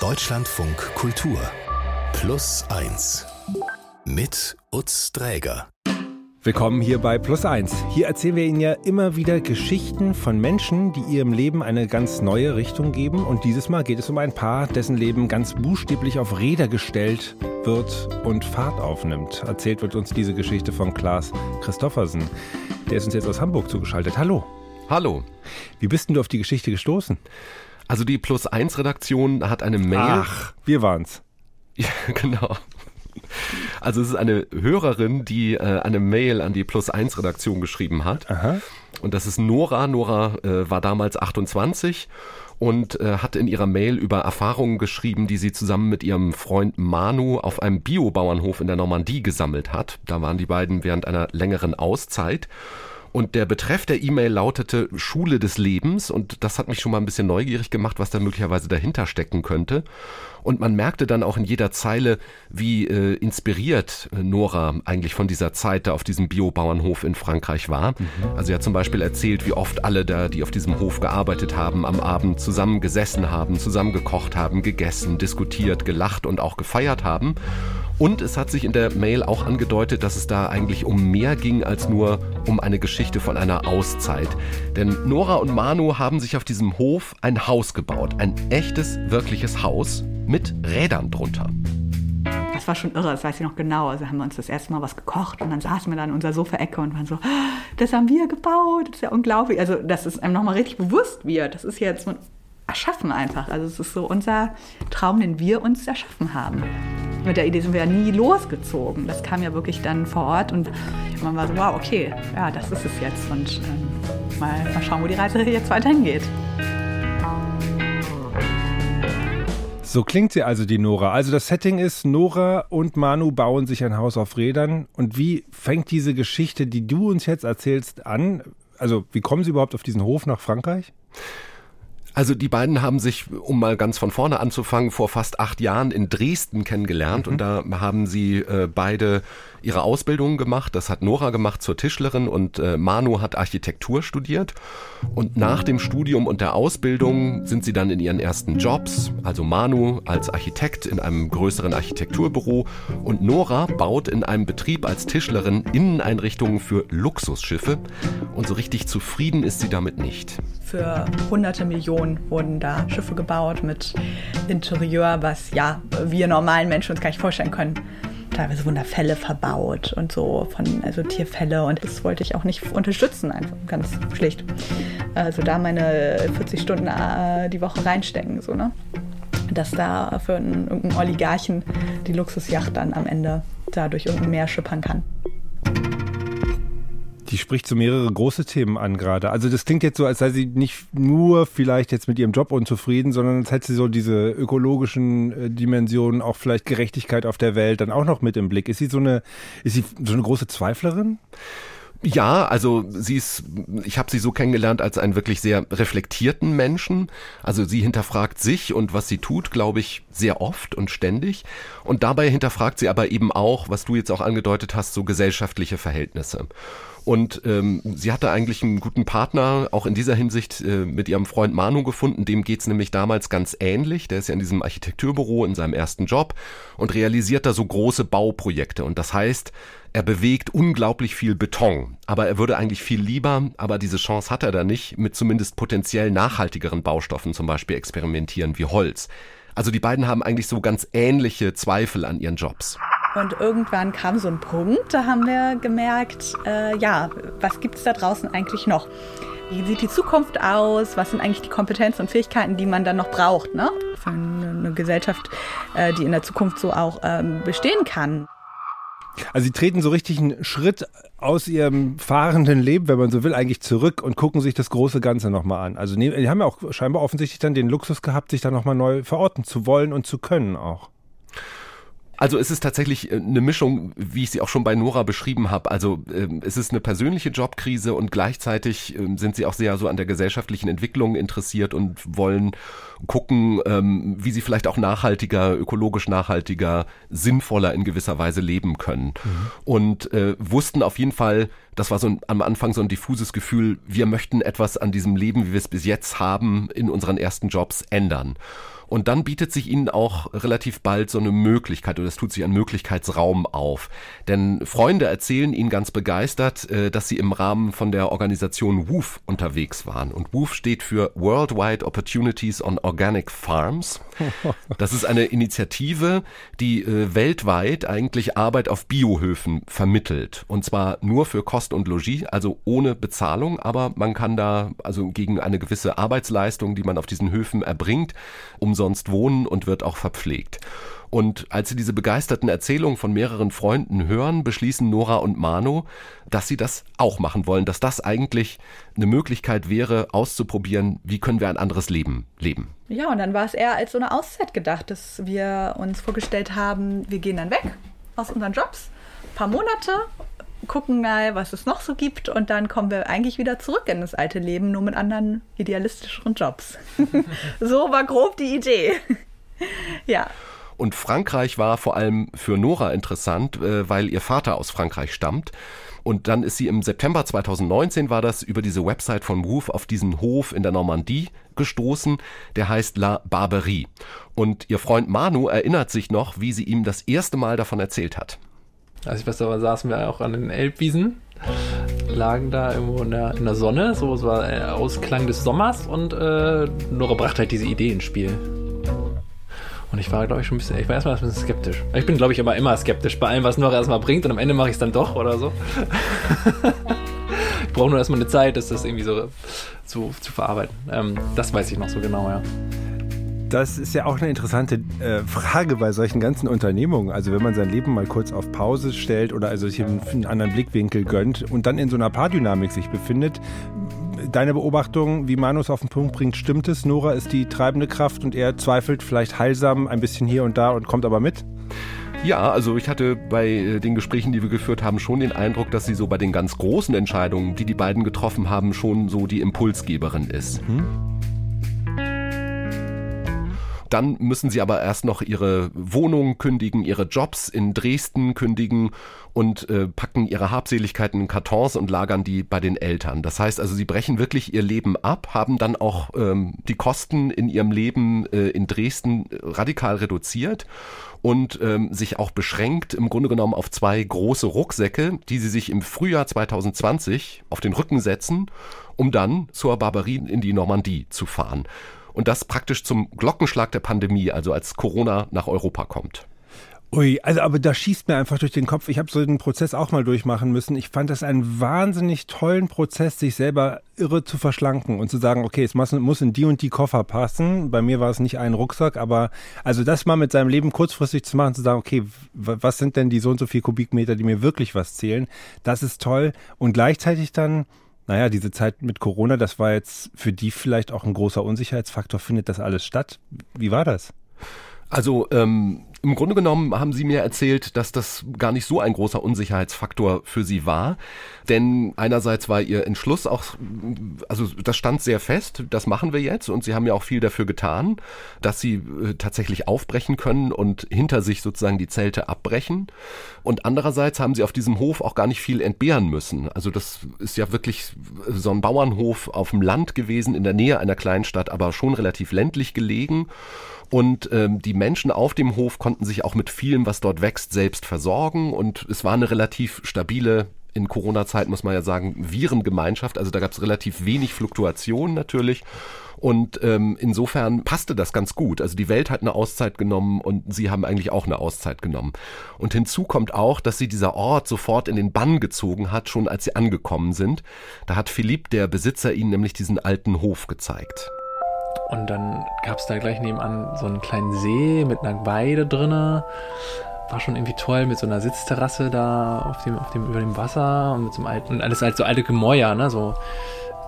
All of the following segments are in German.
Deutschlandfunk Kultur Plus 1 mit Utz Dräger. Willkommen hier bei Plus 1. Hier erzählen wir Ihnen ja immer wieder Geschichten von Menschen, die ihrem Leben eine ganz neue Richtung geben. Und dieses Mal geht es um ein Paar, dessen Leben ganz buchstäblich auf Räder gestellt wird und Fahrt aufnimmt. Erzählt wird uns diese Geschichte von Klaas Christoffersen. Der ist uns jetzt aus Hamburg zugeschaltet. Hallo. Hallo. Wie bist denn du auf die Geschichte gestoßen? Also die Plus 1 Redaktion hat eine Mail. Ach, wir waren's. Ja, genau. Also es ist eine Hörerin, die äh, eine Mail an die Plus 1 Redaktion geschrieben hat. Aha. Und das ist Nora. Nora äh, war damals 28 und äh, hat in ihrer Mail über Erfahrungen geschrieben, die sie zusammen mit ihrem Freund Manu auf einem Biobauernhof in der Normandie gesammelt hat. Da waren die beiden während einer längeren Auszeit. Und der Betreff der E-Mail lautete Schule des Lebens und das hat mich schon mal ein bisschen neugierig gemacht, was da möglicherweise dahinter stecken könnte. Und man merkte dann auch in jeder Zeile, wie äh, inspiriert äh, Nora eigentlich von dieser Zeit da auf diesem Biobauernhof in Frankreich war. Mhm. Also sie hat zum Beispiel erzählt, wie oft alle da, die auf diesem Hof gearbeitet haben, am Abend zusammen gesessen haben, zusammen gekocht haben, gegessen, diskutiert, gelacht und auch gefeiert haben. Und es hat sich in der Mail auch angedeutet, dass es da eigentlich um mehr ging als nur um eine Geschichte von einer Auszeit. Denn Nora und Manu haben sich auf diesem Hof ein Haus gebaut. Ein echtes, wirkliches Haus mit Rädern drunter. Das war schon irre, das weiß ich noch genau. Also haben wir uns das erste Mal was gekocht und dann saßen wir da in unserer Sofaecke und waren so, ah, das haben wir gebaut, das ist ja unglaublich. Also das ist einem nochmal richtig bewusst wird. Das ist jetzt erschaffen einfach. Also es ist so unser Traum, den wir uns erschaffen haben. Mit der Idee sind wir ja nie losgezogen. Das kam ja wirklich dann vor Ort und man war so, wow, okay, ja, das ist es jetzt. Und ähm, mal, mal schauen, wo die Reise jetzt weiterhin geht. So klingt sie also, die Nora. Also das Setting ist, Nora und Manu bauen sich ein Haus auf Rädern. Und wie fängt diese Geschichte, die du uns jetzt erzählst, an? Also wie kommen sie überhaupt auf diesen Hof nach Frankreich? Also die beiden haben sich, um mal ganz von vorne anzufangen, vor fast acht Jahren in Dresden kennengelernt mhm. und da haben sie äh, beide ihre Ausbildung gemacht. Das hat Nora gemacht zur Tischlerin und äh, Manu hat Architektur studiert. Und nach dem Studium und der Ausbildung sind sie dann in ihren ersten Jobs. Also Manu als Architekt in einem größeren Architekturbüro und Nora baut in einem Betrieb als Tischlerin Inneneinrichtungen für Luxusschiffe. Und so richtig zufrieden ist sie damit nicht. Für hunderte Millionen wurden da Schiffe gebaut mit Interieur, was ja wir normalen Menschen uns gar nicht vorstellen können. Teilweise wurden Fälle verbaut und so von also Tierfälle und das wollte ich auch nicht unterstützen, einfach ganz schlicht. Also da meine 40 Stunden äh, die Woche reinstecken, so ne dass da für einen, irgendeinen Oligarchen die Luxusjacht dann am Ende da durch irgendein Meer schippern kann. Die spricht so mehrere große Themen an gerade. Also das klingt jetzt so, als sei sie nicht nur vielleicht jetzt mit ihrem Job unzufrieden, sondern als hätte sie so diese ökologischen äh, Dimensionen, auch vielleicht Gerechtigkeit auf der Welt dann auch noch mit im Blick. Ist sie so eine, ist sie so eine große Zweiflerin? Ja, also sie ist, ich habe sie so kennengelernt als einen wirklich sehr reflektierten Menschen. Also sie hinterfragt sich und was sie tut, glaube ich, sehr oft und ständig. Und dabei hinterfragt sie aber eben auch, was du jetzt auch angedeutet hast, so gesellschaftliche Verhältnisse. Und ähm, sie hatte eigentlich einen guten Partner, auch in dieser Hinsicht äh, mit ihrem Freund Manu gefunden. Dem geht's nämlich damals ganz ähnlich. Der ist ja in diesem Architekturbüro in seinem ersten Job und realisiert da so große Bauprojekte. Und das heißt, er bewegt unglaublich viel Beton, aber er würde eigentlich viel lieber, aber diese Chance hat er da nicht, mit zumindest potenziell nachhaltigeren Baustoffen zum Beispiel experimentieren wie Holz. Also die beiden haben eigentlich so ganz ähnliche Zweifel an ihren Jobs. Und irgendwann kam so ein Punkt, da haben wir gemerkt, äh, ja, was gibt es da draußen eigentlich noch? Wie sieht die Zukunft aus? Was sind eigentlich die Kompetenzen und Fähigkeiten, die man dann noch braucht, ne? Für eine Gesellschaft, äh, die in der Zukunft so auch ähm, bestehen kann. Also sie treten so richtig einen Schritt aus ihrem fahrenden Leben, wenn man so will, eigentlich zurück und gucken sich das große Ganze nochmal an. Also die haben ja auch scheinbar offensichtlich dann den Luxus gehabt, sich da nochmal neu verorten zu wollen und zu können auch. Also es ist tatsächlich äh, eine Mischung, wie ich sie auch schon bei Nora beschrieben habe. Also ähm, es ist eine persönliche Jobkrise und gleichzeitig ähm, sind sie auch sehr so an der gesellschaftlichen Entwicklung interessiert und wollen gucken, ähm, wie sie vielleicht auch nachhaltiger, ökologisch nachhaltiger, sinnvoller in gewisser Weise leben können. Mhm. Und äh, wussten auf jeden Fall, das war so ein, am Anfang so ein diffuses Gefühl, wir möchten etwas an diesem Leben, wie wir es bis jetzt haben, in unseren ersten Jobs ändern. Und dann bietet sich ihnen auch relativ bald so eine Möglichkeit oder es tut sich ein Möglichkeitsraum auf. Denn Freunde erzählen ihnen ganz begeistert, äh, dass sie im Rahmen von der Organisation WOOF unterwegs waren. Und WOOF steht für Worldwide Opportunities on Organic Farms. Das ist eine Initiative, die äh, weltweit eigentlich Arbeit auf Biohöfen vermittelt. Und zwar nur für Kost und Logis, also ohne Bezahlung, aber man kann da also gegen eine gewisse Arbeitsleistung, die man auf diesen Höfen erbringt, umsonst wohnen und wird auch verpflegt. Und als sie diese begeisterten Erzählungen von mehreren Freunden hören, beschließen Nora und Mano, dass sie das auch machen wollen, dass das eigentlich eine Möglichkeit wäre, auszuprobieren, wie können wir ein anderes Leben leben. Ja, und dann war es eher als so eine Auszeit gedacht, dass wir uns vorgestellt haben, wir gehen dann weg aus unseren Jobs, ein paar Monate, gucken mal, was es noch so gibt und dann kommen wir eigentlich wieder zurück in das alte Leben, nur mit anderen idealistischeren Jobs. so war grob die Idee. ja. Und Frankreich war vor allem für Nora interessant, äh, weil ihr Vater aus Frankreich stammt. Und dann ist sie im September 2019 war das über diese Website von Woof auf diesen Hof in der Normandie gestoßen, der heißt La Barberie. Und ihr Freund Manu erinnert sich noch, wie sie ihm das erste Mal davon erzählt hat. Also ich weiß, da saßen wir auch an den Elbwiesen, lagen da irgendwo in der, in der Sonne, so es war äh, Ausklang des Sommers und äh, Nora brachte halt diese Idee ins Spiel. Und ich war, glaube ich, schon ein bisschen, ich war erstmal ein bisschen skeptisch. Ich bin, glaube ich, aber immer skeptisch bei allem, was Nora erstmal bringt und am Ende mache ich es dann doch oder so. ich brauche nur erstmal eine Zeit, das irgendwie so zu, zu verarbeiten. Ähm, das weiß ich noch so genau, ja. Das ist ja auch eine interessante äh, Frage bei solchen ganzen Unternehmungen. Also wenn man sein Leben mal kurz auf Pause stellt oder also sich einen, einen anderen Blickwinkel gönnt und dann in so einer Paardynamik sich befindet, deine Beobachtung, wie Manus auf den Punkt bringt, stimmt es? Nora ist die treibende Kraft und er zweifelt vielleicht heilsam ein bisschen hier und da und kommt aber mit? Ja, also ich hatte bei äh, den Gesprächen, die wir geführt haben, schon den Eindruck, dass sie so bei den ganz großen Entscheidungen, die die beiden getroffen haben, schon so die Impulsgeberin ist. Hm? Dann müssen sie aber erst noch ihre Wohnung kündigen, ihre Jobs in Dresden kündigen und äh, packen ihre Habseligkeiten in Kartons und lagern die bei den Eltern. Das heißt also, sie brechen wirklich ihr Leben ab, haben dann auch ähm, die Kosten in ihrem Leben äh, in Dresden radikal reduziert und ähm, sich auch beschränkt im Grunde genommen auf zwei große Rucksäcke, die sie sich im Frühjahr 2020 auf den Rücken setzen, um dann zur Barbarie in die Normandie zu fahren. Und das praktisch zum Glockenschlag der Pandemie, also als Corona nach Europa kommt. Ui, also aber da schießt mir einfach durch den Kopf. Ich habe so den Prozess auch mal durchmachen müssen. Ich fand das einen wahnsinnig tollen Prozess, sich selber irre zu verschlanken und zu sagen, okay, es muss, in die und die Koffer passen. Bei mir war es nicht ein Rucksack, aber also das mal mit seinem Leben kurzfristig zu machen, zu sagen, okay, was sind denn die so und so viel Kubikmeter, die mir wirklich was zählen, das ist toll. Und gleichzeitig dann naja, diese Zeit mit Corona, das war jetzt für die vielleicht auch ein großer Unsicherheitsfaktor. Findet das alles statt? Wie war das? Also ähm, im Grunde genommen haben Sie mir erzählt, dass das gar nicht so ein großer Unsicherheitsfaktor für Sie war. Denn einerseits war Ihr Entschluss auch, also das stand sehr fest, das machen wir jetzt und Sie haben ja auch viel dafür getan, dass Sie äh, tatsächlich aufbrechen können und hinter sich sozusagen die Zelte abbrechen. Und andererseits haben Sie auf diesem Hof auch gar nicht viel entbehren müssen. Also das ist ja wirklich so ein Bauernhof auf dem Land gewesen, in der Nähe einer kleinen Stadt, aber schon relativ ländlich gelegen. Und ähm, die Menschen auf dem Hof konnten sich auch mit vielem, was dort wächst, selbst versorgen. Und es war eine relativ stabile in Corona-Zeit muss man ja sagen, Virengemeinschaft. Also da gab es relativ wenig Fluktuation natürlich. Und ähm, insofern passte das ganz gut. Also die Welt hat eine Auszeit genommen und sie haben eigentlich auch eine Auszeit genommen. Und hinzu kommt auch, dass sie dieser Ort sofort in den Bann gezogen hat, schon als sie angekommen sind. Da hat Philipp, der Besitzer, ihnen nämlich diesen alten Hof gezeigt. Und dann gab es da gleich nebenan so einen kleinen See mit einer Weide drinne. War schon irgendwie toll mit so einer Sitzterrasse da auf dem, auf dem, über dem Wasser und mit so einem alten, und alles halt so alte Gemäuer, ne, so.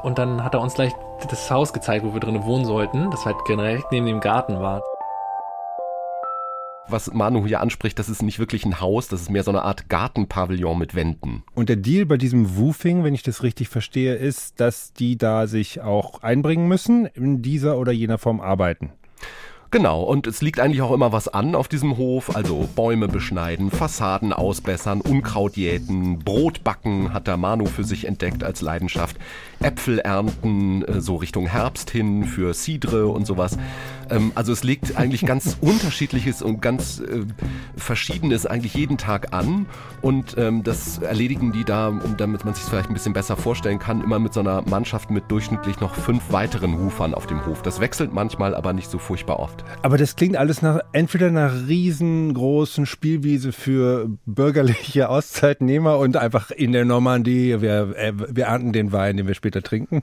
Und dann hat er uns gleich das Haus gezeigt, wo wir drinnen wohnen sollten, das halt direkt neben dem Garten war was Manu hier anspricht, das ist nicht wirklich ein Haus, das ist mehr so eine Art Gartenpavillon mit Wänden. Und der Deal bei diesem Woofing, wenn ich das richtig verstehe, ist, dass die da sich auch einbringen müssen, in dieser oder jener Form arbeiten. Genau, und es liegt eigentlich auch immer was an auf diesem Hof, also Bäume beschneiden, Fassaden ausbessern, Unkraut jäten, Brot backen hat der Manu für sich entdeckt als Leidenschaft, Äpfel ernten, äh, so Richtung Herbst hin für Cidre und sowas. Ähm, also es legt eigentlich ganz unterschiedliches und ganz äh, verschiedenes eigentlich jeden Tag an und ähm, das erledigen die da, um damit man sich vielleicht ein bisschen besser vorstellen kann, immer mit so einer Mannschaft mit durchschnittlich noch fünf weiteren Hufern auf dem Hof. Das wechselt manchmal, aber nicht so furchtbar oft. Aber das klingt alles nach entweder nach riesengroßen Spielwiese für bürgerliche Auszeitnehmer und einfach in der Normandie, wir, äh, wir ernten den Wein, den wir später trinken.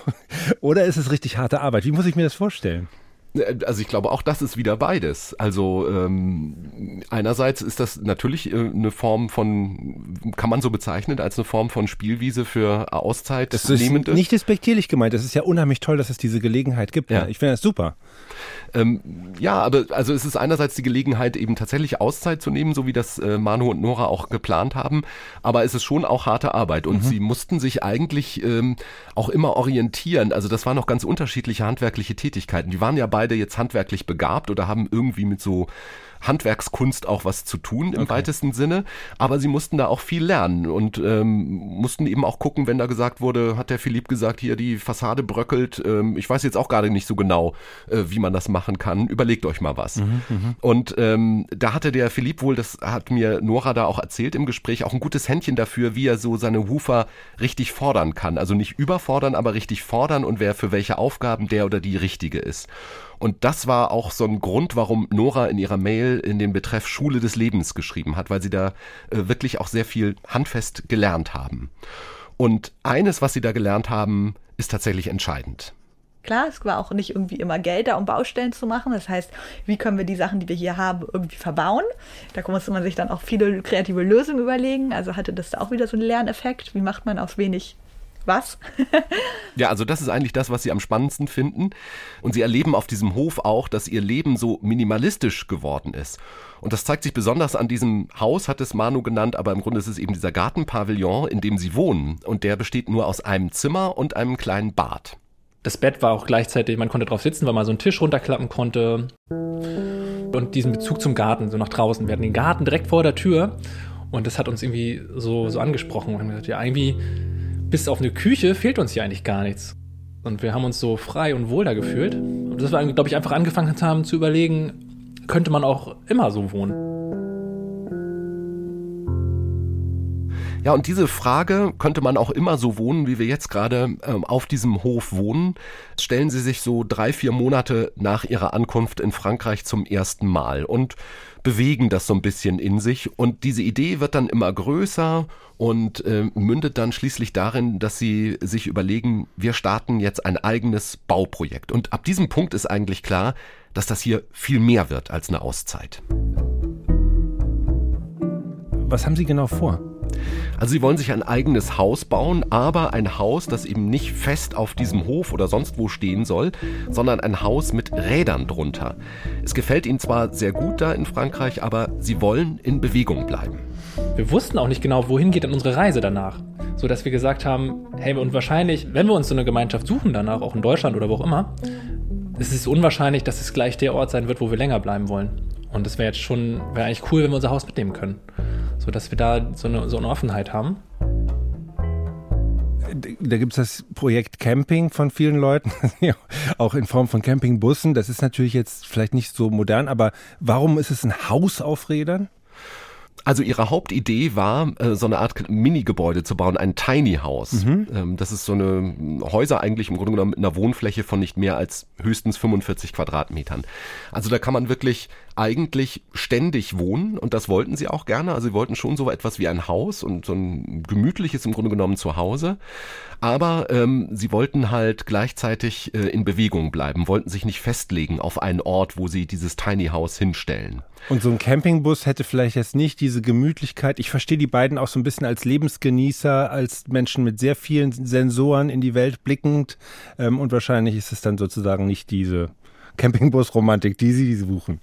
Oder ist es richtig harte Arbeit? Wie muss ich mir das vorstellen? Äh, also ich glaube, auch das ist wieder beides. Also ähm, einerseits ist das natürlich äh, eine Form von, kann man so bezeichnen, als eine Form von Spielwiese für Auszeit. Das ist nicht despektierlich gemeint. Das ist ja unheimlich toll, dass es diese Gelegenheit gibt. Ja. Ich finde das super. Ähm, ja, aber also es ist einerseits die Gelegenheit, eben tatsächlich Auszeit zu nehmen, so wie das äh, Manu und Nora auch geplant haben. Aber es ist schon auch harte Arbeit und mhm. sie mussten sich eigentlich ähm, auch immer orientieren. Also das waren noch ganz unterschiedliche handwerkliche Tätigkeiten. Die waren ja beide jetzt handwerklich begabt oder haben irgendwie mit so Handwerkskunst auch was zu tun im okay. weitesten Sinne, aber sie mussten da auch viel lernen und ähm, mussten eben auch gucken, wenn da gesagt wurde, hat der Philipp gesagt, hier die Fassade bröckelt, ähm, ich weiß jetzt auch gerade nicht so genau, äh, wie man das machen kann, überlegt euch mal was. Mhm, mhm, und ähm, da hatte der Philipp wohl, das hat mir Nora da auch erzählt im Gespräch, auch ein gutes Händchen dafür, wie er so seine Hufer richtig fordern kann. Also nicht überfordern, aber richtig fordern und wer für welche Aufgaben der oder die richtige ist. Und das war auch so ein Grund, warum Nora in ihrer Mail in den Betreff Schule des Lebens geschrieben hat, weil sie da äh, wirklich auch sehr viel handfest gelernt haben. Und eines, was sie da gelernt haben, ist tatsächlich entscheidend. Klar, es war auch nicht irgendwie immer Geld da, um Baustellen zu machen. Das heißt, wie können wir die Sachen, die wir hier haben, irgendwie verbauen? Da musste man sich dann auch viele kreative Lösungen überlegen. Also hatte das da auch wieder so einen Lerneffekt. Wie macht man aus wenig was? ja, also das ist eigentlich das, was sie am spannendsten finden. Und sie erleben auf diesem Hof auch, dass ihr Leben so minimalistisch geworden ist. Und das zeigt sich besonders an diesem Haus, hat es Manu genannt, aber im Grunde ist es eben dieser Gartenpavillon, in dem sie wohnen. Und der besteht nur aus einem Zimmer und einem kleinen Bad. Das Bett war auch gleichzeitig, man konnte drauf sitzen, weil man so einen Tisch runterklappen konnte. Und diesen Bezug zum Garten, so nach draußen. Wir hatten den Garten direkt vor der Tür. Und das hat uns irgendwie so, so angesprochen. Wir haben gesagt, ja, irgendwie bis auf eine Küche fehlt uns hier eigentlich gar nichts. Und wir haben uns so frei und wohl da gefühlt. Und das war, glaube ich, einfach angefangen haben zu überlegen, könnte man auch immer so wohnen. Ja, und diese Frage, könnte man auch immer so wohnen, wie wir jetzt gerade ähm, auf diesem Hof wohnen, stellen Sie sich so drei, vier Monate nach Ihrer Ankunft in Frankreich zum ersten Mal. Und bewegen das so ein bisschen in sich und diese Idee wird dann immer größer und äh, mündet dann schließlich darin, dass sie sich überlegen, wir starten jetzt ein eigenes Bauprojekt. Und ab diesem Punkt ist eigentlich klar, dass das hier viel mehr wird als eine Auszeit. Was haben Sie genau vor? Also sie wollen sich ein eigenes Haus bauen, aber ein Haus, das eben nicht fest auf diesem Hof oder sonst wo stehen soll, sondern ein Haus mit Rädern drunter. Es gefällt ihnen zwar sehr gut da in Frankreich, aber sie wollen in Bewegung bleiben. Wir wussten auch nicht genau, wohin geht dann unsere Reise danach. So dass wir gesagt haben, hey, und wahrscheinlich, wenn wir uns so eine Gemeinschaft suchen danach, auch in Deutschland oder wo auch immer, ist es unwahrscheinlich, dass es gleich der Ort sein wird, wo wir länger bleiben wollen. Und es wäre jetzt schon, wäre eigentlich cool, wenn wir unser Haus mitnehmen können so dass wir da so eine, so eine Offenheit haben. Da gibt es das Projekt Camping von vielen Leuten, auch in Form von Campingbussen. Das ist natürlich jetzt vielleicht nicht so modern, aber warum ist es ein Haus auf Rädern? Also ihre Hauptidee war, äh, so eine Art Mini-Gebäude zu bauen, ein Tiny House. Mhm. Ähm, das ist so eine Häuser eigentlich im Grunde genommen mit einer Wohnfläche von nicht mehr als höchstens 45 Quadratmetern. Also da kann man wirklich eigentlich ständig wohnen und das wollten sie auch gerne. Also sie wollten schon so etwas wie ein Haus und so ein gemütliches im Grunde genommen Zuhause. Aber ähm, sie wollten halt gleichzeitig äh, in Bewegung bleiben, wollten sich nicht festlegen auf einen Ort, wo sie dieses Tiny House hinstellen. Und so ein Campingbus hätte vielleicht jetzt nicht diese Gemütlichkeit. Ich verstehe die beiden auch so ein bisschen als Lebensgenießer, als Menschen mit sehr vielen Sensoren in die Welt blickend. Ähm, und wahrscheinlich ist es dann sozusagen nicht diese Campingbus-Romantik, die sie suchen.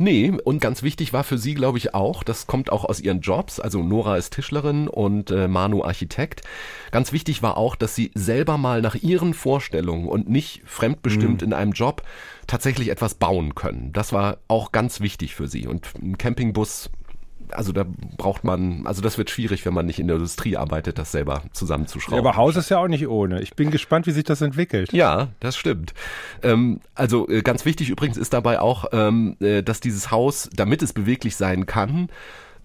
Nee, und ganz wichtig war für sie, glaube ich, auch, das kommt auch aus ihren Jobs, also Nora ist Tischlerin und äh, Manu Architekt. Ganz wichtig war auch, dass sie selber mal nach ihren Vorstellungen und nicht fremdbestimmt mhm. in einem Job tatsächlich etwas bauen können. Das war auch ganz wichtig für sie. Und ein Campingbus also da braucht man, also das wird schwierig, wenn man nicht in der Industrie arbeitet, das selber zusammenzuschrauben. Ja, aber Haus ist ja auch nicht ohne. Ich bin gespannt, wie sich das entwickelt. Ja, das stimmt. Ähm, also äh, ganz wichtig übrigens ist dabei auch, ähm, äh, dass dieses Haus, damit es beweglich sein kann,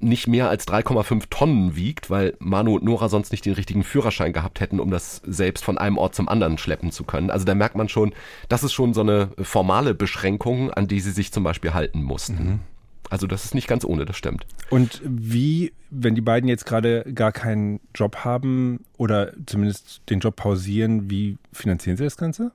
nicht mehr als 3,5 Tonnen wiegt, weil Manu und Nora sonst nicht den richtigen Führerschein gehabt hätten, um das selbst von einem Ort zum anderen schleppen zu können. Also da merkt man schon, das ist schon so eine formale Beschränkung, an die sie sich zum Beispiel halten mussten. Mhm. Also das ist nicht ganz ohne, das stimmt. Und wie, wenn die beiden jetzt gerade gar keinen Job haben oder zumindest den Job pausieren, wie finanzieren sie das Ganze?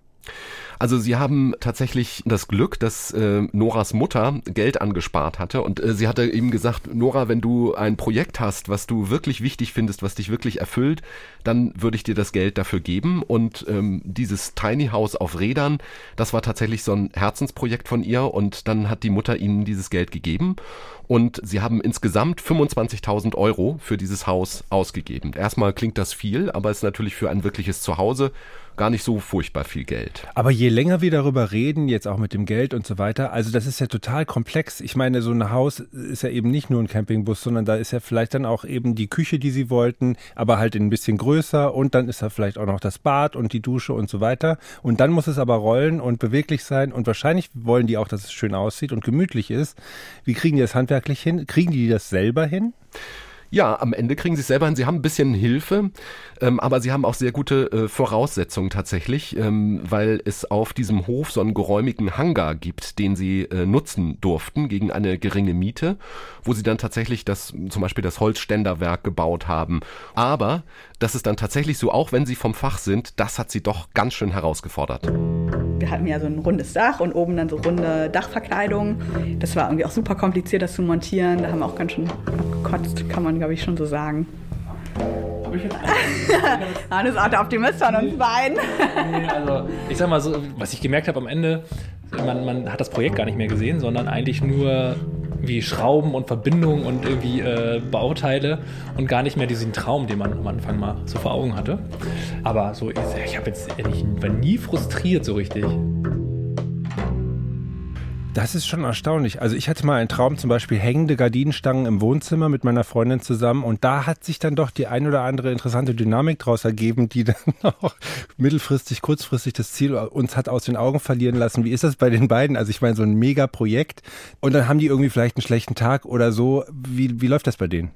Also sie haben tatsächlich das Glück, dass äh, Noras Mutter Geld angespart hatte. Und äh, sie hatte ihm gesagt, Nora, wenn du ein Projekt hast, was du wirklich wichtig findest, was dich wirklich erfüllt, dann würde ich dir das Geld dafür geben. Und ähm, dieses Tiny House auf Rädern, das war tatsächlich so ein Herzensprojekt von ihr. Und dann hat die Mutter ihnen dieses Geld gegeben. Und sie haben insgesamt 25.000 Euro für dieses Haus ausgegeben. Erstmal klingt das viel, aber ist natürlich für ein wirkliches Zuhause gar nicht so furchtbar viel Geld. Aber je länger wir darüber reden, jetzt auch mit dem Geld und so weiter, also das ist ja total komplex. Ich meine, so ein Haus ist ja eben nicht nur ein Campingbus, sondern da ist ja vielleicht dann auch eben die Küche, die sie wollten, aber halt ein bisschen größer und dann ist da vielleicht auch noch das Bad und die Dusche und so weiter. Und dann muss es aber rollen und beweglich sein und wahrscheinlich wollen die auch, dass es schön aussieht und gemütlich ist. Wie kriegen die das handwerklich hin? Kriegen die das selber hin? Ja, am Ende kriegen sie es selber hin. Sie haben ein bisschen Hilfe, ähm, aber sie haben auch sehr gute äh, Voraussetzungen tatsächlich, ähm, weil es auf diesem Hof so einen geräumigen Hangar gibt, den sie äh, nutzen durften gegen eine geringe Miete, wo sie dann tatsächlich das, zum Beispiel das Holzständerwerk gebaut haben. Aber das ist dann tatsächlich so, auch wenn sie vom Fach sind, das hat sie doch ganz schön herausgefordert. Wir hatten ja so ein rundes Dach und oben dann so runde Dachverkleidung. Das war irgendwie auch super kompliziert, das zu montieren. Da haben wir auch ganz schön gekotzt, kann man glaube ich, schon so sagen. Habe ich jetzt Hannes der Optimist von uns beiden. also, ich sag mal so, was ich gemerkt habe am Ende, man, man hat das Projekt gar nicht mehr gesehen, sondern eigentlich nur wie Schrauben und Verbindungen und irgendwie äh, Bauteile und gar nicht mehr diesen Traum, den man am Anfang mal so vor Augen hatte. Aber so, ich, ich habe jetzt ich war nie frustriert so richtig. Das ist schon erstaunlich. Also ich hatte mal einen Traum, zum Beispiel hängende Gardinenstangen im Wohnzimmer mit meiner Freundin zusammen und da hat sich dann doch die ein oder andere interessante Dynamik daraus ergeben, die dann auch mittelfristig, kurzfristig das Ziel uns hat aus den Augen verlieren lassen. Wie ist das bei den beiden? Also ich meine, so ein Mega-Projekt und dann haben die irgendwie vielleicht einen schlechten Tag oder so. Wie, wie läuft das bei denen?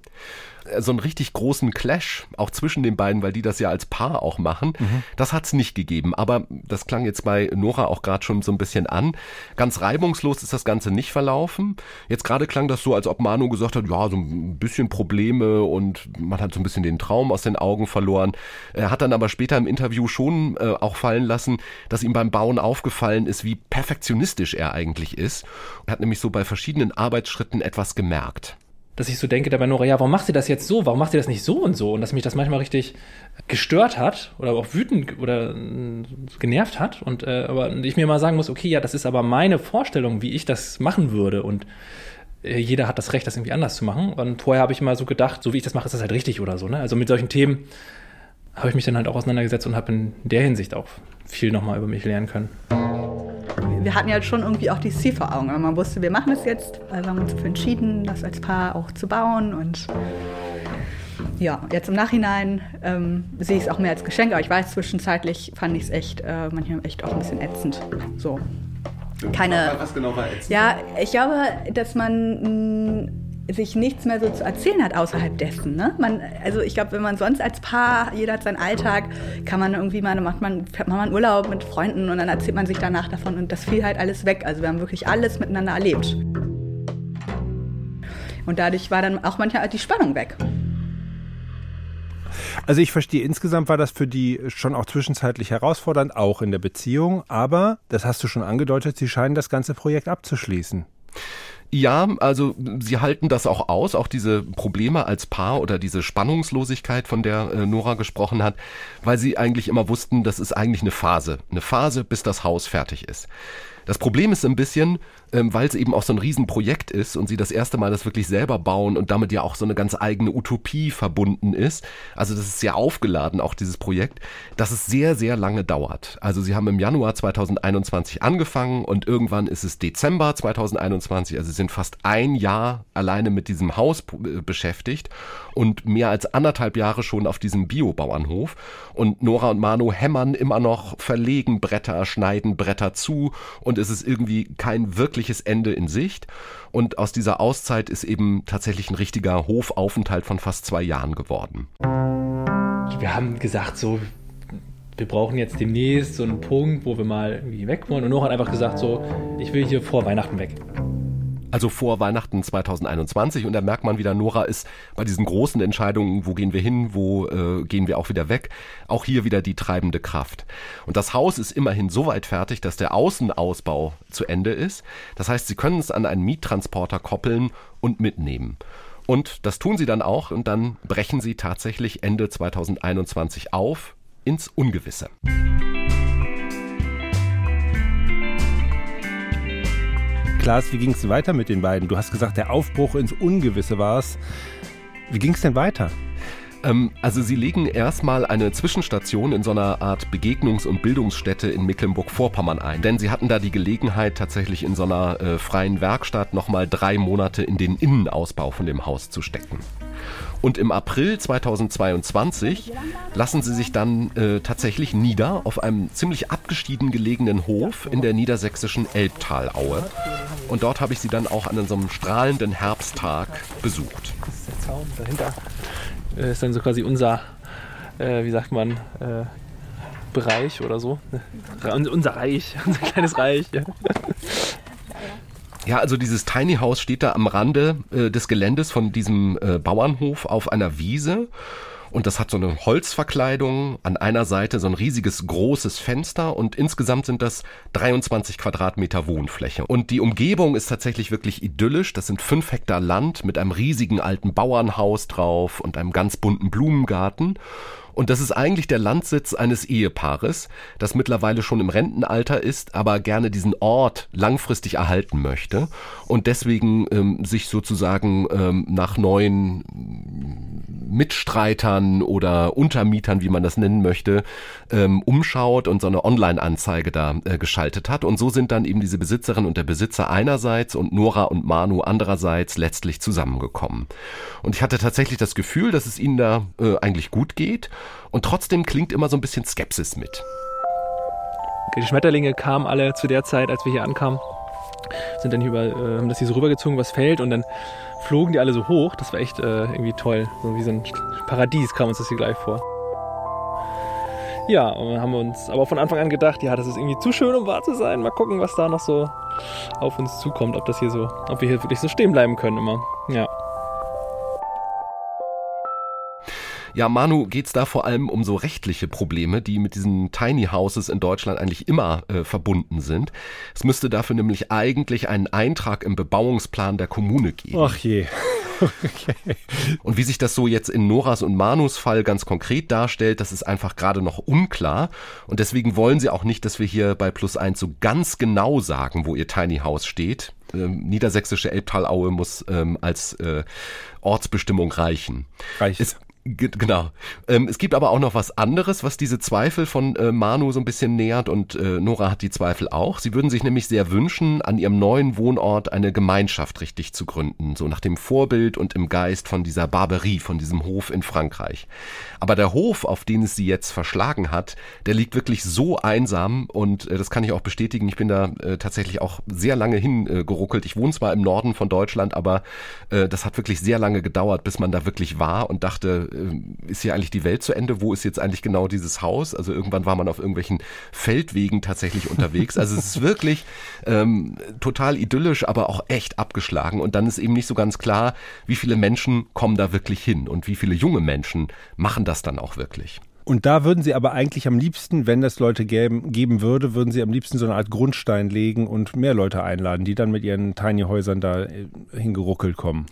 So einen richtig großen Clash, auch zwischen den beiden, weil die das ja als Paar auch machen. Mhm. Das hat es nicht gegeben. Aber das klang jetzt bei Nora auch gerade schon so ein bisschen an. Ganz reibungslos ist das Ganze nicht verlaufen. Jetzt gerade klang das so, als ob Manu gesagt hat, ja, so ein bisschen Probleme und man hat so ein bisschen den Traum aus den Augen verloren. Er hat dann aber später im Interview schon äh, auch fallen lassen, dass ihm beim Bauen aufgefallen ist, wie perfektionistisch er eigentlich ist. Er hat nämlich so bei verschiedenen Arbeitsschritten etwas gemerkt dass ich so denke dabei Nora, ja, warum macht sie das jetzt so? Warum macht sie das nicht so und so? Und dass mich das manchmal richtig gestört hat oder auch wütend oder äh, genervt hat. Und äh, aber ich mir mal sagen muss, okay, ja, das ist aber meine Vorstellung, wie ich das machen würde. Und äh, jeder hat das Recht, das irgendwie anders zu machen. Und vorher habe ich immer so gedacht, so wie ich das mache, ist das halt richtig oder so. Ne? Also mit solchen Themen habe ich mich dann halt auch auseinandergesetzt und habe in der Hinsicht auch viel nochmal über mich lernen können wir hatten ja schon irgendwie auch die Ziel vor Augen. Man wusste, wir machen es jetzt. Also haben uns dafür entschieden, das als Paar auch zu bauen. Und ja, jetzt im Nachhinein ähm, sehe ich es auch mehr als Geschenk. Aber ich weiß, zwischenzeitlich fand ich es echt, äh, manchmal echt auch ein bisschen ätzend. So. Keine. Was genau war ätzend? Ja, ich glaube, dass man mh, sich nichts mehr so zu erzählen hat außerhalb dessen. Ne? Man, also ich glaube, wenn man sonst als Paar, jeder hat seinen Alltag, kann man irgendwie mal, macht man, fährt man mal Urlaub mit Freunden und dann erzählt man sich danach davon und das fiel halt alles weg. Also wir haben wirklich alles miteinander erlebt. Und dadurch war dann auch manchmal die Spannung weg. Also ich verstehe, insgesamt war das für die schon auch zwischenzeitlich herausfordernd, auch in der Beziehung, aber, das hast du schon angedeutet, sie scheinen das ganze Projekt abzuschließen. Ja, also sie halten das auch aus, auch diese Probleme als Paar oder diese Spannungslosigkeit, von der äh, Nora gesprochen hat, weil sie eigentlich immer wussten, das ist eigentlich eine Phase, eine Phase, bis das Haus fertig ist. Das Problem ist ein bisschen, ähm, weil es eben auch so ein Riesenprojekt ist und sie das erste Mal das wirklich selber bauen und damit ja auch so eine ganz eigene Utopie verbunden ist. Also das ist sehr aufgeladen, auch dieses Projekt, dass es sehr, sehr lange dauert. Also sie haben im Januar 2021 angefangen und irgendwann ist es Dezember 2021. Also sie sind fast ein Jahr alleine mit diesem Haus äh, beschäftigt und mehr als anderthalb Jahre schon auf diesem Biobauernhof. Und Nora und Manu hämmern immer noch, verlegen Bretter, schneiden Bretter zu und es ist irgendwie kein wirkliches Ende in Sicht. Und aus dieser Auszeit ist eben tatsächlich ein richtiger Hofaufenthalt von fast zwei Jahren geworden. Wir haben gesagt, so, wir brauchen jetzt demnächst so einen Punkt, wo wir mal irgendwie weg wollen. Und Nora hat einfach gesagt, so, ich will hier vor Weihnachten weg also vor Weihnachten 2021. Und da merkt man wieder, Nora ist bei diesen großen Entscheidungen, wo gehen wir hin, wo äh, gehen wir auch wieder weg, auch hier wieder die treibende Kraft. Und das Haus ist immerhin so weit fertig, dass der Außenausbau zu Ende ist. Das heißt, Sie können es an einen Miettransporter koppeln und mitnehmen. Und das tun sie dann auch und dann brechen sie tatsächlich Ende 2021 auf ins Ungewisse. Klaas, wie ging es weiter mit den beiden? Du hast gesagt, der Aufbruch ins Ungewisse war es. Wie ging es denn weiter? Ähm, also sie legen erstmal eine Zwischenstation in so einer Art Begegnungs- und Bildungsstätte in Mecklenburg-Vorpommern ein. Denn sie hatten da die Gelegenheit, tatsächlich in so einer äh, freien Werkstatt nochmal drei Monate in den Innenausbau von dem Haus zu stecken. Und im April 2022 lassen sie sich dann äh, tatsächlich nieder auf einem ziemlich abgeschieden gelegenen Hof in der niedersächsischen Elbtalaue. Und dort habe ich sie dann auch an so einem strahlenden Herbsttag besucht. Das ist der Zaun dahinter. Das äh, ist dann so quasi unser, äh, wie sagt man, äh, Bereich oder so. Unser Reich, unser kleines Reich. Ja. Ja, also dieses Tiny House steht da am Rande äh, des Geländes von diesem äh, Bauernhof auf einer Wiese. Und das hat so eine Holzverkleidung, an einer Seite so ein riesiges großes Fenster und insgesamt sind das 23 Quadratmeter Wohnfläche. Und die Umgebung ist tatsächlich wirklich idyllisch. Das sind fünf Hektar Land mit einem riesigen alten Bauernhaus drauf und einem ganz bunten Blumengarten. Und das ist eigentlich der Landsitz eines Ehepaares, das mittlerweile schon im Rentenalter ist, aber gerne diesen Ort langfristig erhalten möchte und deswegen ähm, sich sozusagen ähm, nach neuen Mitstreitern oder Untermietern, wie man das nennen möchte, ähm, umschaut und so eine Online-Anzeige da äh, geschaltet hat. Und so sind dann eben diese Besitzerin und der Besitzer einerseits und Nora und Manu andererseits letztlich zusammengekommen. Und ich hatte tatsächlich das Gefühl, dass es ihnen da äh, eigentlich gut geht. Und trotzdem klingt immer so ein bisschen Skepsis mit. Die Schmetterlinge kamen alle zu der Zeit, als wir hier ankamen, sind dann hier über, äh, haben das hier so rübergezogen was Feld und dann flogen die alle so hoch. Das war echt äh, irgendwie toll. So wie so ein Paradies kam uns das hier gleich vor. Ja, und dann haben wir uns aber von Anfang an gedacht, ja, das ist irgendwie zu schön, um wahr zu sein. Mal gucken, was da noch so auf uns zukommt, ob das hier so, ob wir hier wirklich so stehen bleiben können immer. Ja. Ja, Manu, geht's da vor allem um so rechtliche Probleme, die mit diesen Tiny Houses in Deutschland eigentlich immer äh, verbunden sind. Es müsste dafür nämlich eigentlich einen Eintrag im Bebauungsplan der Kommune geben. Ach je. Okay. Und wie sich das so jetzt in Noras und Manus Fall ganz konkret darstellt, das ist einfach gerade noch unklar. Und deswegen wollen sie auch nicht, dass wir hier bei Plus eins so ganz genau sagen, wo ihr Tiny House steht. Ähm, niedersächsische Elbtalaue muss ähm, als äh, Ortsbestimmung reichen. Reicht. Es, Genau. Ähm, es gibt aber auch noch was anderes, was diese Zweifel von äh, Manu so ein bisschen nähert und äh, Nora hat die Zweifel auch. Sie würden sich nämlich sehr wünschen, an ihrem neuen Wohnort eine Gemeinschaft richtig zu gründen, so nach dem Vorbild und im Geist von dieser Barberie, von diesem Hof in Frankreich. Aber der Hof, auf den es sie jetzt verschlagen hat, der liegt wirklich so einsam und äh, das kann ich auch bestätigen. Ich bin da äh, tatsächlich auch sehr lange hingeruckelt. ich wohne zwar im Norden von Deutschland, aber äh, das hat wirklich sehr lange gedauert, bis man da wirklich war und dachte, äh, ist hier eigentlich die Welt zu Ende? Wo ist jetzt eigentlich genau dieses Haus? Also irgendwann war man auf irgendwelchen Feldwegen tatsächlich unterwegs. Also es ist wirklich ähm, total idyllisch, aber auch echt abgeschlagen. Und dann ist eben nicht so ganz klar, wie viele Menschen kommen da wirklich hin und wie viele junge Menschen machen das dann auch wirklich. Und da würden Sie aber eigentlich am liebsten, wenn das Leute geben, geben würde, würden Sie am liebsten so eine Art Grundstein legen und mehr Leute einladen, die dann mit ihren Tiny Häusern da äh, hingeruckelt kommen.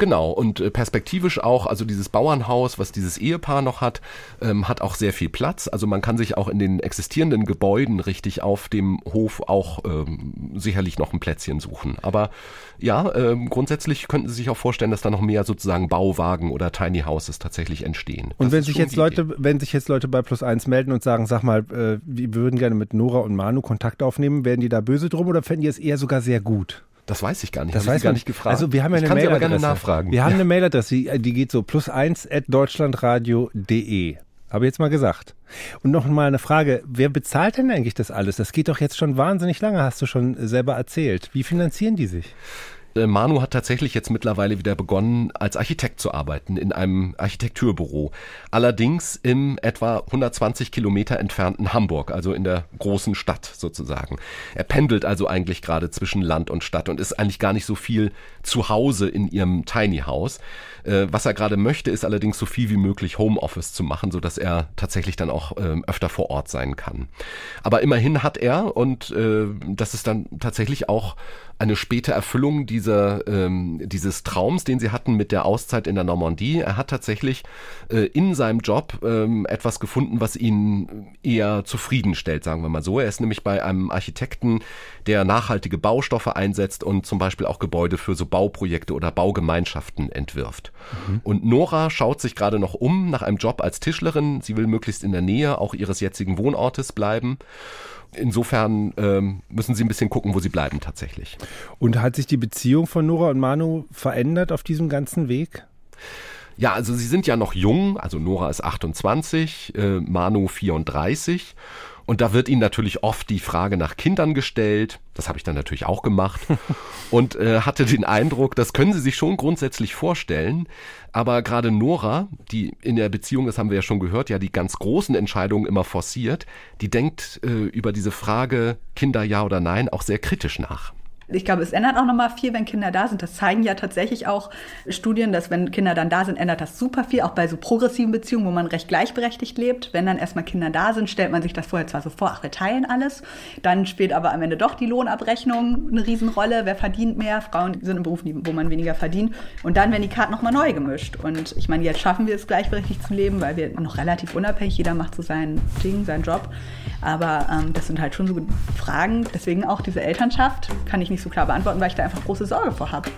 Genau, und äh, perspektivisch auch, also dieses Bauernhaus, was dieses Ehepaar noch hat, ähm, hat auch sehr viel Platz. Also man kann sich auch in den existierenden Gebäuden richtig auf dem Hof auch ähm, sicherlich noch ein Plätzchen suchen. Aber ja, ähm, grundsätzlich könnten Sie sich auch vorstellen, dass da noch mehr sozusagen Bauwagen oder Tiny Houses tatsächlich entstehen. Und Das wenn sich jetzt Leute, Idee. wenn sich jetzt Leute bei Plus eins melden und sagen, sag mal, äh, wir würden gerne mit Nora und Manu Kontakt aufnehmen, werden die da böse drum oder fänden die es eher sogar sehr gut? Das weiß ich gar nicht. Das ich weiß Sie gar nicht gefragt. Also wir haben ja ich eine kann Sie aber Mailadresse. gerne nachfragen. Wir haben eine Mailadresse, die, die geht so plus eins at deutschlandradio.de. Habe ich jetzt mal gesagt. Und noch mal eine Frage, wer bezahlt denn eigentlich das alles? Das geht doch jetzt schon wahnsinnig lange, hast du schon selber erzählt. Wie finanzieren die sich? Äh, Manu hat tatsächlich jetzt mittlerweile wieder begonnen, als Architekt zu arbeiten in einem Architekturbüro. Allerdings im etwa 120 Kilometer entfernten Hamburg, also in der großen Stadt sozusagen. Er pendelt also eigentlich gerade zwischen Land und Stadt und ist eigentlich gar nicht so viel zu Hause in ihrem Tiny House. Äh, Was er gerade möchte, ist allerdings so viel wie möglich Homeoffice zu machen, sodass er tatsächlich dann auch ähm, öfter vor Ort sein kann. Aber immerhin hat er, und äh, das ist dann tatsächlich auch eine späte Erfüllung dieser, ähm, dieses Traums, den sie hatten mit der Auszeit in der Normandie. Er hat tatsächlich äh, in seinem Job ähm, etwas gefunden, was ihn eher zufriedenstellt, sagen wir mal so. Er ist nämlich bei einem Architekten, der nachhaltige Baustoffe einsetzt und zum Beispiel auch Gebäude für so Bauprojekte oder Baugemeinschaften entwirft. Und Nora schaut sich gerade noch um nach einem Job als Tischlerin. Sie will möglichst in der Nähe auch ihres jetzigen Wohnortes bleiben. Insofern ähm, müssen sie ein bisschen gucken, wo sie bleiben tatsächlich. Und hat sich die Beziehung von Nora und Manu verändert auf diesem ganzen Weg? Ja, also sie sind ja noch jung, also Nora ist 28, äh, Manu 34. Und da wird ihnen natürlich oft die Frage nach Kindern gestellt. Das habe ich dann natürlich auch gemacht. und äh, hatte den Eindruck, das können sie sich schon grundsätzlich vorstellen. Aber gerade Nora, die in der Beziehung, das haben wir ja schon gehört, ja die ganz großen Entscheidungen immer forciert, die denkt äh, über diese Frage Kinder ja oder nein auch sehr kritisch nach. Ich glaube, es ändert auch nochmal viel, wenn Kinder da sind. Das zeigen ja tatsächlich auch Studien, dass wenn Kinder dann da sind, ändert das super viel, auch bei so progressiven Beziehungen, wo man recht gleichberechtigt lebt. Wenn dann erstmal Kinder da sind, stellt man sich das vorher zwar so vor, ach, wir teilen alles. Dann spielt aber am Ende doch die Lohnabrechnung eine Riesenrolle. Wer verdient mehr? Frauen sind im Beruf, wo man weniger verdient. Und dann werden die Karten nochmal neu gemischt. Und ich meine, jetzt schaffen wir es gleichberechtigt zu leben, weil wir noch relativ unabhängig, jeder macht so sein Ding, seinen Job. Aber ähm, das sind halt schon so Fragen. Deswegen auch diese Elternschaft kann ich nicht so klar beantworten, weil ich da einfach große Sorge vor habe.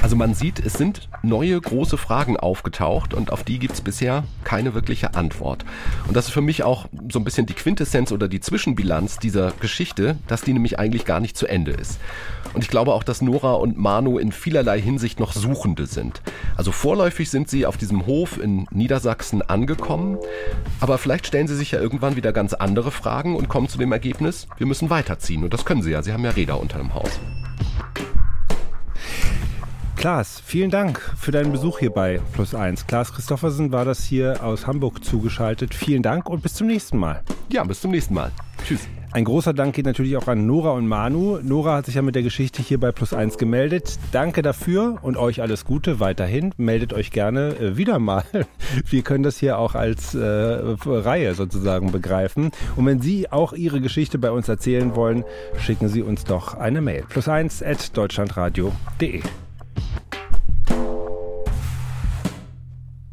Also man sieht, es sind neue große Fragen aufgetaucht und auf die gibt es bisher keine wirkliche Antwort. Und das ist für mich auch so ein bisschen die Quintessenz oder die Zwischenbilanz dieser Geschichte, dass die nämlich eigentlich gar nicht zu Ende ist. Und ich glaube auch, dass Nora und Manu in vielerlei Hinsicht noch Suchende sind. Also vorläufig sind sie auf diesem Hof in Niedersachsen angekommen, aber vielleicht stellen sie sich ja irgendwann wieder ganz andere Fragen und kommen zu dem Ergebnis, wir müssen weiterziehen. Und das können sie ja, sie haben ja Räder unter dem Haus. Klaas, vielen Dank für deinen Besuch hier bei Plus 1. Klaas Christoffersen war das hier aus Hamburg zugeschaltet. Vielen Dank und bis zum nächsten Mal. Ja, bis zum nächsten Mal. Tschüss. Ein großer Dank geht natürlich auch an Nora und Manu. Nora hat sich ja mit der Geschichte hier bei Plus 1 gemeldet. Danke dafür und euch alles Gute weiterhin. Meldet euch gerne äh, wieder mal. Wir können das hier auch als äh, Reihe sozusagen begreifen. Und wenn Sie auch Ihre Geschichte bei uns erzählen wollen, schicken Sie uns doch eine Mail. Plus 1 at deutschlandradio.de.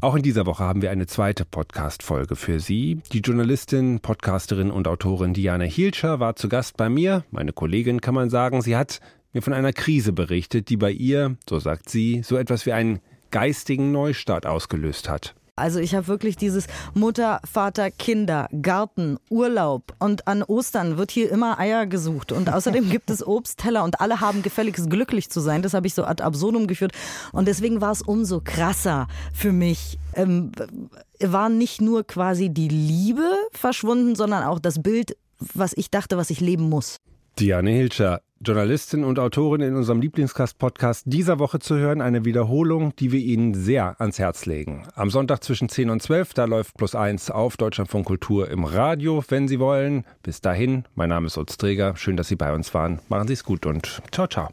Auch in dieser Woche haben wir eine zweite Podcast-Folge für Sie. Die Journalistin, Podcasterin und Autorin Diana Hielscher war zu Gast bei mir. Meine Kollegin kann man sagen, sie hat mir von einer Krise berichtet, die bei ihr, so sagt sie, so etwas wie einen geistigen Neustart ausgelöst hat. Also ich habe wirklich dieses Mutter, Vater, Kinder, Garten, Urlaub und an Ostern wird hier immer Eier gesucht und außerdem gibt es Obstteller und alle haben gefälligst glücklich zu sein. Das habe ich so ad absurdum geführt und deswegen war es umso krasser für mich. Ähm, war nicht nur quasi die Liebe verschwunden, sondern auch das Bild, was ich dachte, was ich leben muss. Diane Hilscher, Journalistin und Autorin in unserem Lieblingscast-Podcast dieser Woche zu hören. Eine Wiederholung, die wir Ihnen sehr ans Herz legen. Am Sonntag zwischen 10 und 12, da läuft Plus 1 auf Deutschlandfunk Kultur im Radio, wenn Sie wollen. Bis dahin, mein Name ist Utz Träger. Schön, dass Sie bei uns waren. Machen Sie es gut und ciao, ciao.